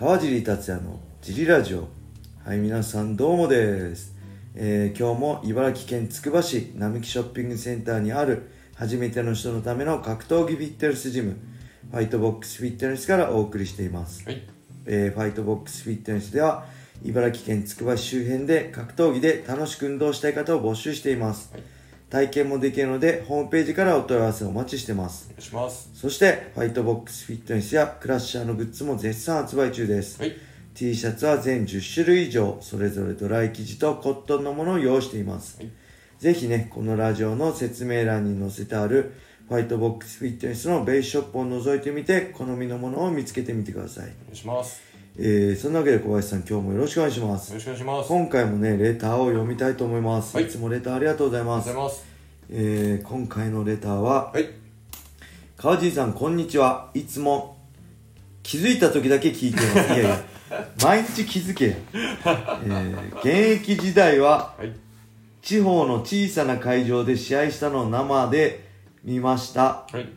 川尻達也のジリラジオ。はい皆さんどうもです、えー今日も茨城県つくば市並木ショッピングセンターにある初めての人のための格闘技フィットネスジムファイトボックスフィットネスからお送りしています、はい。えーファイトボックスフィットネスでは茨城県つくば市周辺で格闘技で楽しく運動したい方を募集しています、はい体験もできるのでホームページからお問い合わせをお待ちしてますお願いします。そしてファイトボックスフィットネスやクラッシャーのグッズも絶賛発売中です、はい。T シャツは全10種類以上それぞれドライ生地とコットンのものを用意しています、はいぜひねこのラジオの説明欄に載せてあるファイトボックスフィットネスのベースショップを覗いてみて好みのものを見つけてみてください、お願いします。えー、そんなわけで小林さん今日もよろしくお願いしますよろしくお願いします。今回もねレターを読みたいと思います、はいい、つもレターありがとうございます。えー、今回のレターははい。川尻さんこんにちはいつも気づいた時だけ聞いてます いやいや毎日気づけよ、えー現役時代ははい。地方の小さな会場で試合したのを生で見ましたはい。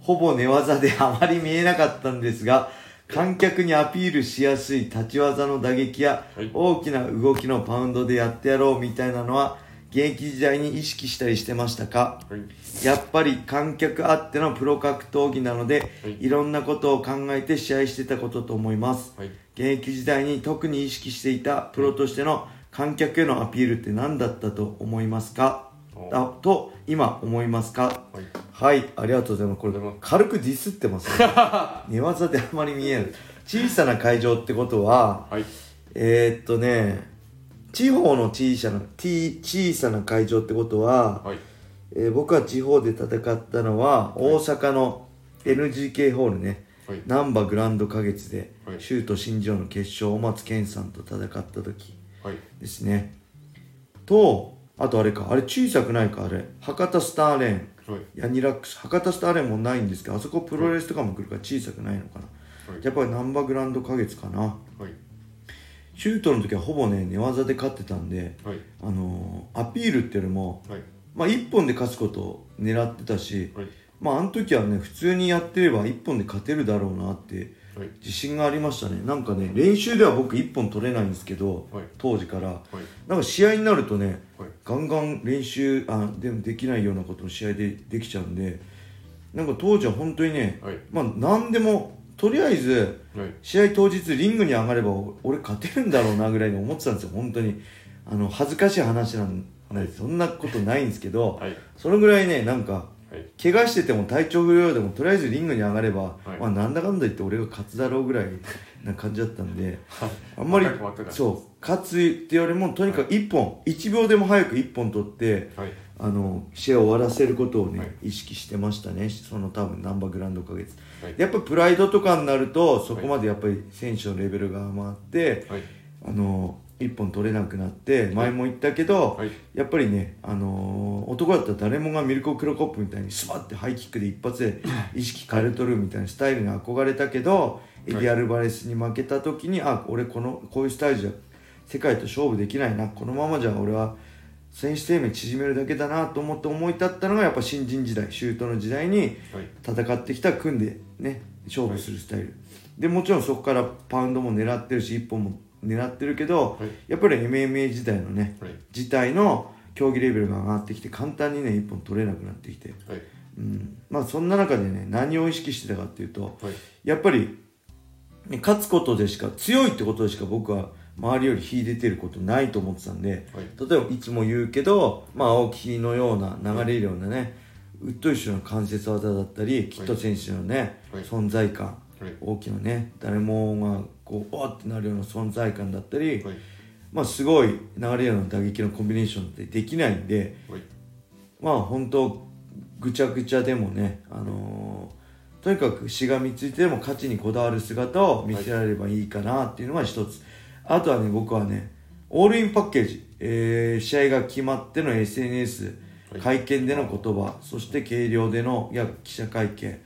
ほぼ寝技であまり見えなかったんですが観客にアピールしやすい立ち技の打撃やはい大きな動きのパウンドでやってやろうみたいなのは現役時代に意識したりしてましたか？はい。やっぱり観客あってのプロ格闘技なので、はいいろんなことを考えて試合してたことと思います。はい。現役時代に特に意識していたプロとしての観客へのアピールって何だったと思いますか？と今思いますか？はい。はい、ありがとうございます。これ軽くディスってますね。寝技であまり見えない。小さな会場ってことは、はい。えー、っとね、地方の小さな、T- 小さな会場ってことは、はい。えー僕は地方で戦ったのは大阪の NGK ホールね、はい。難波グランド花月で、はいシュート新庄の決勝小松健さんと戦った時はい。ですねとあとあれかあれ小さくないかあれ博多スターレーンはい。ヤニラックス博多スターレーンもないんですけどあそこプロレスとかも来るから小さくないのかな、はいやっぱり難波グランド花月かなはい。シュートの時はほぼね寝技で勝ってたんではい。あのーアピールっていうよりもはい。まあ1本で勝つことを狙ってたし、はい。まああの時はね普通にやってれば1本で勝てるだろうなってはい。自信がありましたねなんかね練習では僕1本取れないんですけど、はい当時からはい。なんか試合になるとねはい。ガンガン練習あでもできないようなことを試合でできちゃうんでなんか当時は本当にね、はい。まあ何でもとりあえずはい。試合当日リングに上がれば俺勝てるんだろうなぐらいに思ってたんですよ本当にあの恥ずかしい話なんでそんなことないんですけど、はい。そのぐらいねなんかはい。怪我してても体調不良でもとりあえずリングに上がれば、はい。まあなんだかんだ言って俺が勝つだろうぐらいな感じだったんで あんまりそう勝つってよりもとにかく1本、1秒でも早く1本取ってはい。あの試合を終わらせることをね、はい。意識してましたね。その多分ナンバーグランド花月。はい。やっぱプライドとかになるとそこまでやっぱり選手のレベルが上がって、はい。あの1本取れなくなって前も言ったけど、はい。やっぱりね、あのー男だったら誰もがミルコ・クロコップみたいにスパッてハイキックで一発で意識変えとるみたいなスタイルに憧れたけど、エディ・アルバレスに負けた時にあ俺このこういうスタイルじゃ世界と勝負できないなこのままじゃ俺は選手生命縮めるだけだなと思って思い立ったのがやっぱ新人時代シュートの時代にはい。戦ってきた組んでね勝負するスタイル、でもちろんそこからパウンドも狙ってるし一本も狙ってるけど、はいやっぱり MMA 時代のねはい。自体の競技レベルが上がってきて簡単にね一本取れなくなってきて、はい。うん、まあそんな中でね何を意識してたかっていうとはい。やっぱり、ね、勝つことでしか強いってことでしか僕は周りより秀でてることないと思ってたんではい。例えばいつも言うけど、まあ、青木のような流れるようなねウッドイッシュの関節技だったりキット選手のね、はい存在感はい。大きなね誰もがこうおーってなるような存在感だったり、はい。まあすごい流れるような打撃のコンビネーションってできないんではい。まあ本当ぐちゃぐちゃでもねあのーとにかくしがみついてでも勝ちにこだわる姿を見せられればいいかなっていうのが一つ、あとはね僕はねオールインパッケージ、えー試合が決まっての SNS はい。会見での言葉そして計量での記者会見。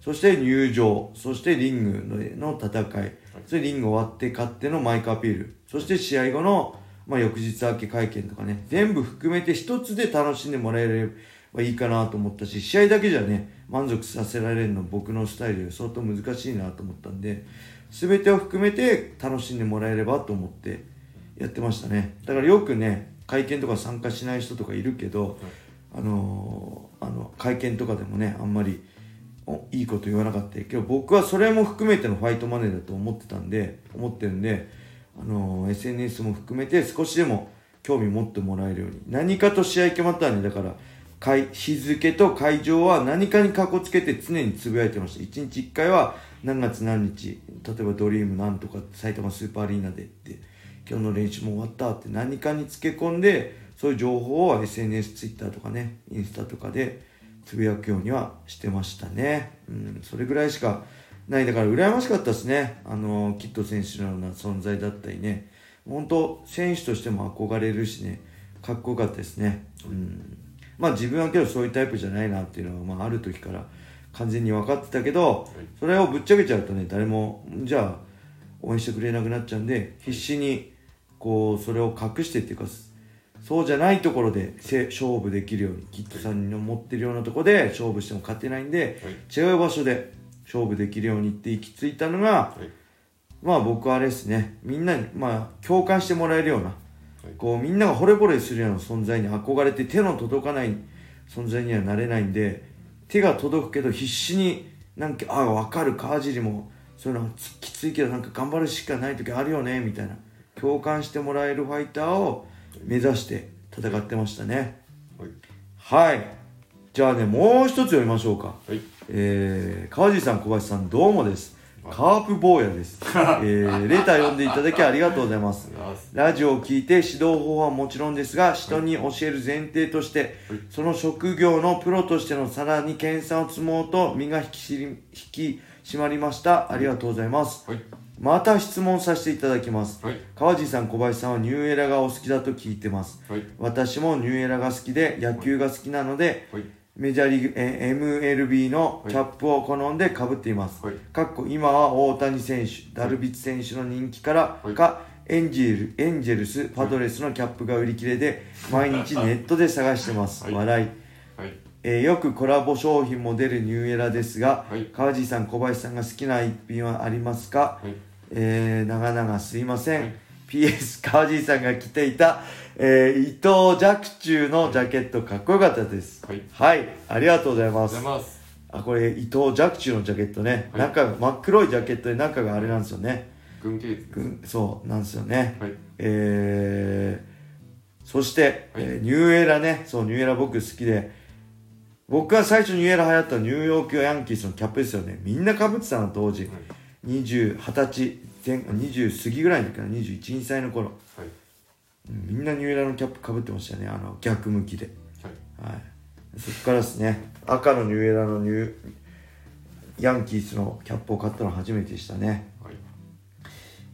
そして入場。そしてリングの戦いそしてリング終わって勝ってのマイクアピール。そして試合後の、まあ、翌日明け会見とかね。全部含めて一つで楽しんでもらえれはいいかなと思ったし試合だけじゃね満足させられるの僕のスタイルで相当難しいなと思ったんで全てを含めて楽しんでもらえればと思ってやってましたね。だからよくね会見とか参加しない人とかいるけど、あのー、あの会見とかでもねあんまりいいこと言わなかった。けど僕はそれも含めてのファイトマネーだと思ってたんで思ってるんで、あのー、SNS も含めて少しでも興味持ってもらえるように。何かと試合決まったらねだから日付と会場は何かにかこつけて常につぶやいてました。1日1回は何月何日例えばドリームなんとか埼玉スーパーアリーナでって今日の練習も終わったって何かにつけ込んでそういう情報を SNS、Twitter とかねインスタとかでつぶやくようにはしてましたね。うんそれぐらいしかない。だから羨ましかったですね。あのキッド選手のような存在だったりね。本当選手としても憧れるしね。かっこよかったですね。うん。まあ自分はけどそういうタイプじゃないなっていうのは、まあ、ある時から完全に分かってたけど、それをぶっちゃけちゃうとね誰もじゃあ応援してくれなくなっちゃうんで必死にこうそれを隠してっていうかそうじゃないところで勝負できるようにキッドさんの持ってるようなところで勝負しても勝てないんで、違う場所で勝負できるようにって行き着いたのが、まあ僕はあれですね。みんなにまあ共感してもらえるような、こうみんなが惚れ惚れするような存在に憧れて手の届かない存在にはなれないんで手が届くけど必死になんかああ分かる川尻もそういうのきついけどなんか頑張るしかない時あるよねみたいな。共感してもらえるファイターを目指して戦ってましたね。はい、はい、じゃあねもう一つ読みましょうか、はい、えー、川尻さん小林さんどうもです。カープ坊やです、えー、レター読んでいただきありがとうございます。ラジオを聞いて指導方法はもちろんですが人に教える前提として、その職業のプロとしてのさらに研鑽を積もうと身が引き引き締まりました。ありがとうございます、はいまた質問させていただきます、はい、川地さん小林さんはニューエラがお好きだと聞いてます、はい、私もニューエラが好きで野球が好きなので、はい、メジャーリーグ、え MLB のキャップを好んでかぶっています、かっこ今は大谷選手ダルビッチ選手の人気からか、エンジェルエンジェルスパドレスのキャップが売り切れで毎日ネットで探してます、笑い。えー、よくコラボ商品も出るニューエラですが、はい、川地さん小林さんが好きな一品はありますか、はいえー、長々すいません。PS 川尻さんが着ていた、えー、伊藤若冲のジャケットかっこよかったです。はい。はい。ありがとうございます。あこれ伊藤若冲のジャケットね。はい、中が真っ黒いジャケットで中があれなんですよね。軍系軍そうなんですよね。はい。えー、そして、はい、えー、ニューエラね。そう、ニューエラ僕好きで、僕が最初ニューエラ流行ったニューヨークヤンキースのキャップですよね。みんな被ってたの当時。はい20、20歳前、20過ぎぐらいの時から21、2歳の頃、はい、みんなニューエラのキャップかぶってましたね、あの逆向きで。はい。はい、そっからですね、赤のニューエラのニュー、ヤンキースのキャップを買ったの初めてでしたね。はい、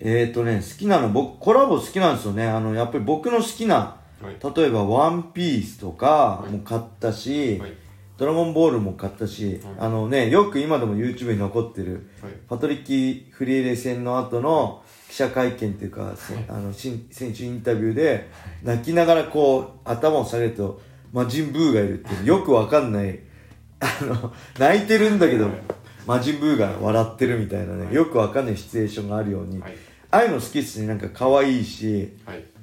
えっ、ー、とね、好きなの、僕、コラボ好きなんですよね。あの、やっぱり僕の好きな、はい、例えば、ワンピースとかも買ったし、はいドラゴンボールも買ったし、あのね、よく今でも YouTube に残ってる、パトリッキー・フリーレ戦の後の記者会見っていうか、あの、選手インタビューで、泣きながらこう、頭を下げると、魔人ブーがいるってよくわかんない、あの、泣いてるんだけど、魔人ブーが笑ってるみたいなね、よくわかんないシチュエーションがあるように、ああいうの好きっすね、なんか可愛いし、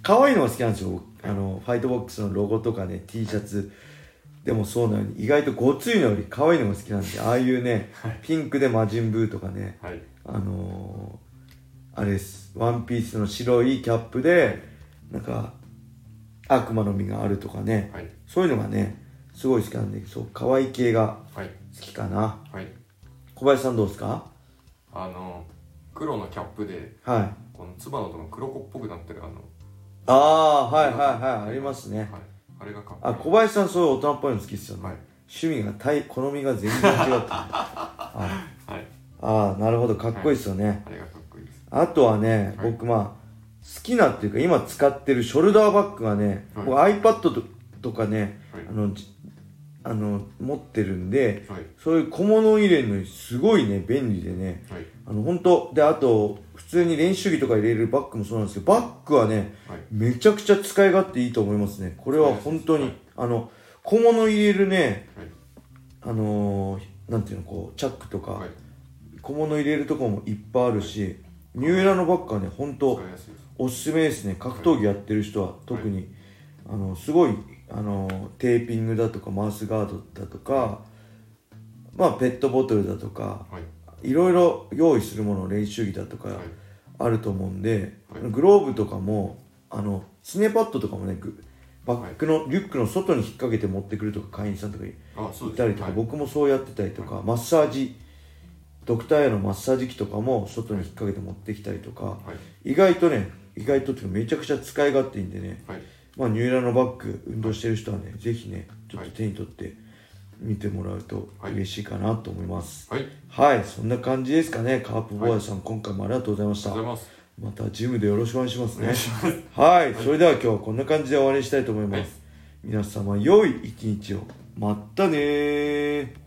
可愛いのが好きなんですよ。あの、ファイトボックスのロゴとかね、T シャツ。でもそうなのに意外とごついのより可愛いのが好きなんでああいうね、はい、ピンクで魔人ブーとかね、はい、あのー、あれです。ワンピースの白いキャップでなんか悪魔の実があるとかね、はい、そういうのがねすごい好きなんでそう可愛い系が好きかな、小林さんどうですか？あの黒のキャップで、はい、このつばのとこ黒子っぽくなってるあのああはいはいはい。ありますね、はいあれがかっこいい。あ小林さんそういう大人っぽいの好きっすよね、はい、趣味がたい好みが全然違って はい、ああなるほどかっこいいっすよね、はい、あれがかっこいいです。あとはね、はい、僕まあ好きなっていうか今使ってるショルダーバッグがね、はい、iPad ととかね、あのあの持ってるんで、はい、そういう小物入れるのにすごいね便利でね、はい、あの本当であと普通に練習着とか入れるバッグもそうなんですけどバッグはね、はい、めちゃくちゃ使い勝手いいと思いますね。これは本当に、あの小物入れるねはい。あのーなんていうのこうチャックとか、はい。小物入れるとこもいっぱいあるしニューエラのバッグはね本当おすすめですね。格闘技やってる人は特に、あのすごいあのテーピングだとかマウスガードだとかまあペットボトルだとかはい。いろいろ用意するもの練習着だとかはい。あると思うんで、はい。グローブとかもあのスネパッドとかもねグバッグのリュックの外に引っ掛けて持ってくるとか会員さんとかいたりとか、はい。僕もそうやってたりとか、マッサージドクターへのマッサージ機とかも外に引っ掛けて持ってきたりとか、はい意外とね意外とっていうかめちゃくちゃ使い勝手いいんでね、はいまあ、ニューエラのバッグ運動してる人はねぜひねちょっと手に取って見てもらうとはい。嬉しいかなと思います。はい。はい、そんな感じですかねカープボーイさん、今回もありがとうございました。ありがとうございます。またジムでよろしくお願いしますね。はい、それでは今日はこんな感じで終わりにしたいと思います、はい。皆様良い一日を。まったねー